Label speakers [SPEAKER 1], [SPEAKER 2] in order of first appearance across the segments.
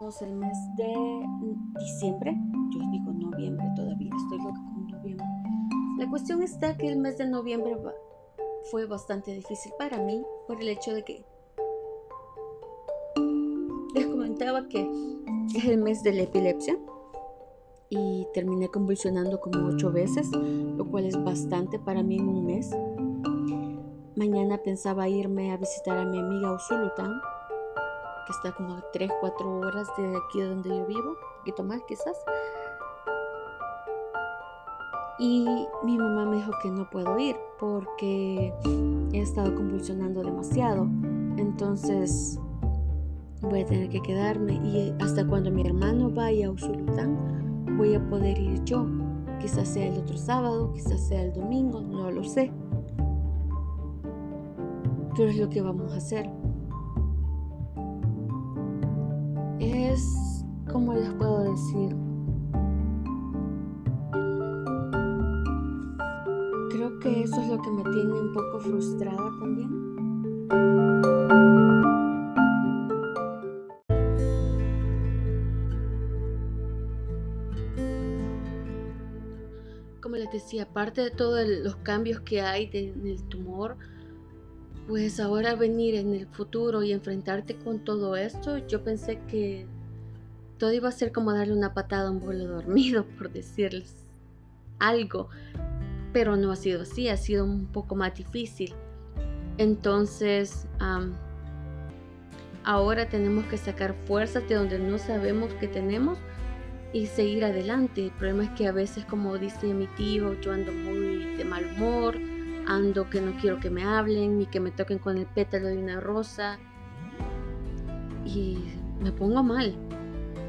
[SPEAKER 1] el mes de diciembre, yo digo noviembre todavía, estoy loca con noviembre. La cuestión está que el mes de noviembre fue bastante difícil para mí por el hecho de que les comentaba que es el mes de la epilepsia y terminé convulsionando como ocho veces, lo cual es bastante para mí en un mes. Mañana pensaba irme a visitar a mi amiga Usulután que está como a 3, 4 horas de aquí donde yo vivo, un poquito más quizás. Y mi mamá me dijo que no puedo ir porque he estado convulsionando demasiado. Entonces voy a tener que quedarme y hasta cuando mi hermano vaya a Usulután voy a poder ir yo. Quizás sea el otro sábado, quizás sea el domingo, no lo sé. Pero es lo que vamos a hacer. Es, como les puedo decir? Creo que eso es lo que me tiene un poco frustrada también. Como les decía, aparte de todos los cambios que hay en el tumor, pues ahora venir en el futuro y enfrentarte con todo esto, yo pensé que todo iba a ser como darle una patada a un vuelo dormido, por decirles algo, pero no ha sido así, ha sido un poco más difícil. Entonces, ahora tenemos que sacar fuerzas de donde no sabemos que tenemos y seguir adelante. El problema es que a veces, como dice mi tío, yo ando muy de mal humor ando que no quiero que me hablen ni que me toquen con el pétalo de una rosa y me pongo mal.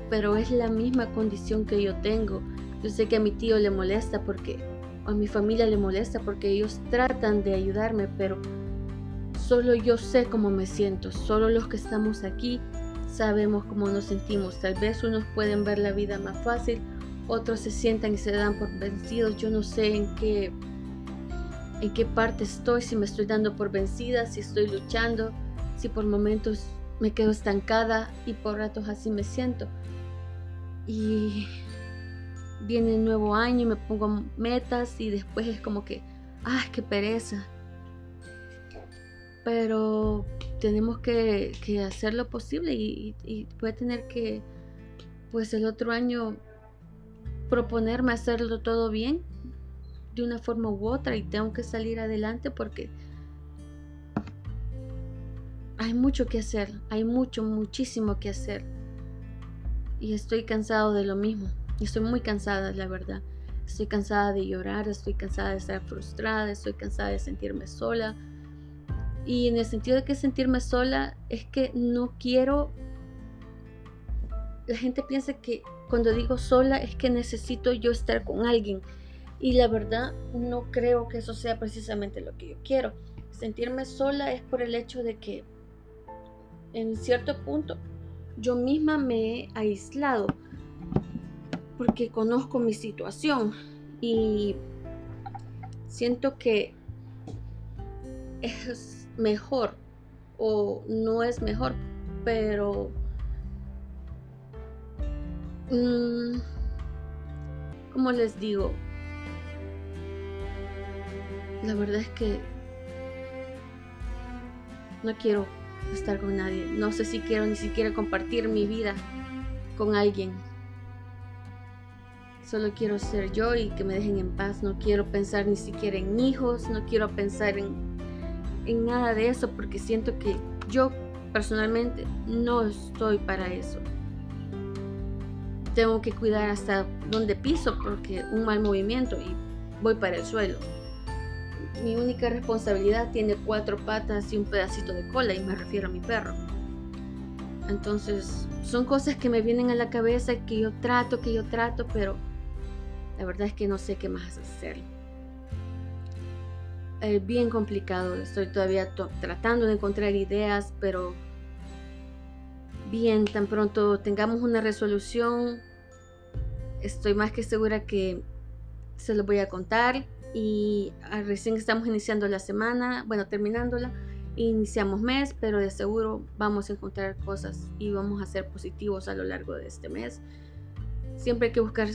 [SPEAKER 1] Pero es la misma condición que yo tengo. Yo sé que a mi tío le molesta porque a mi familia le molesta porque ellos tratan de ayudarme, pero solo yo sé cómo me siento. Solo los que estamos aquí sabemos cómo nos sentimos. Tal vez unos pueden ver la vida más fácil, otros se sientan y se dan por vencidos. Yo no sé en qué en qué parte estoy, si me estoy dando por vencida, si estoy luchando, si por momentos me quedo estancada y por ratos así me siento. Y viene el nuevo año y me pongo metas y después es como que, ¡ah, qué pereza! Pero tenemos que, hacer lo posible y, y, voy a tener que, pues el otro año, proponerme hacerlo todo bien de una forma u otra y tengo que salir adelante porque hay mucho que hacer, hay mucho, muchísimo que hacer. Y estoy cansado de lo mismo. Estoy muy cansada, la verdad. Estoy cansada de llorar, estoy cansada de estar frustrada, estoy cansada de sentirme sola. Y en el sentido de que sentirme sola es que no quiero... La gente piensa que cuando digo sola es que necesito yo estar con alguien y la verdad no creo que eso sea precisamente lo que yo quiero. Sentirme sola es por el hecho de que en cierto punto yo misma me he aislado porque conozco mi situación y siento que es mejor o no es mejor, pero mm, como les digo, la verdad es que no quiero estar con nadie. No sé si quiero ni siquiera compartir mi vida con alguien. Solo quiero ser yo y que me dejen en paz. No quiero pensar ni siquiera en hijos. No quiero pensar en, en nada de eso porque siento que yo personalmente no estoy para eso. Tengo que cuidar hasta donde piso porque un mal movimiento y voy para el suelo mi única responsabilidad tiene cuatro patas y un pedacito de cola y me refiero a mi perro. Entonces, son cosas que me vienen a la cabeza que yo trato, que yo trato, pero la verdad es que no sé qué más hacer. Es bien complicado, estoy todavía tratando de encontrar ideas, pero bien, tan pronto tengamos una resolución, estoy más que segura que se lo voy a contar y ah, recién estamos iniciando la semana, bueno, terminándola iniciamos mes, pero de seguro vamos a encontrar cosas y vamos a ser positivos a lo largo de este mes. Siempre hay que buscar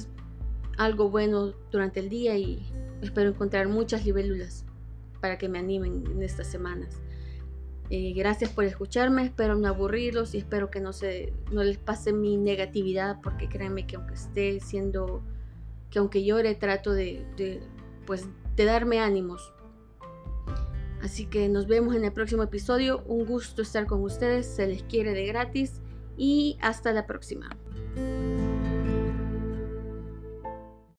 [SPEAKER 1] algo bueno durante el día y espero encontrar muchas libélulas para que me animen en estas semanas. Eh, gracias por escucharme, espero no aburrirlos y espero que no, se, no les pase mi negatividad porque créanme que aunque esté siendo, que aunque llore trato de, de, pues, de darme ánimos. Así que nos vemos en el próximo episodio, un gusto estar con ustedes, se les quiere de gratis y hasta la próxima.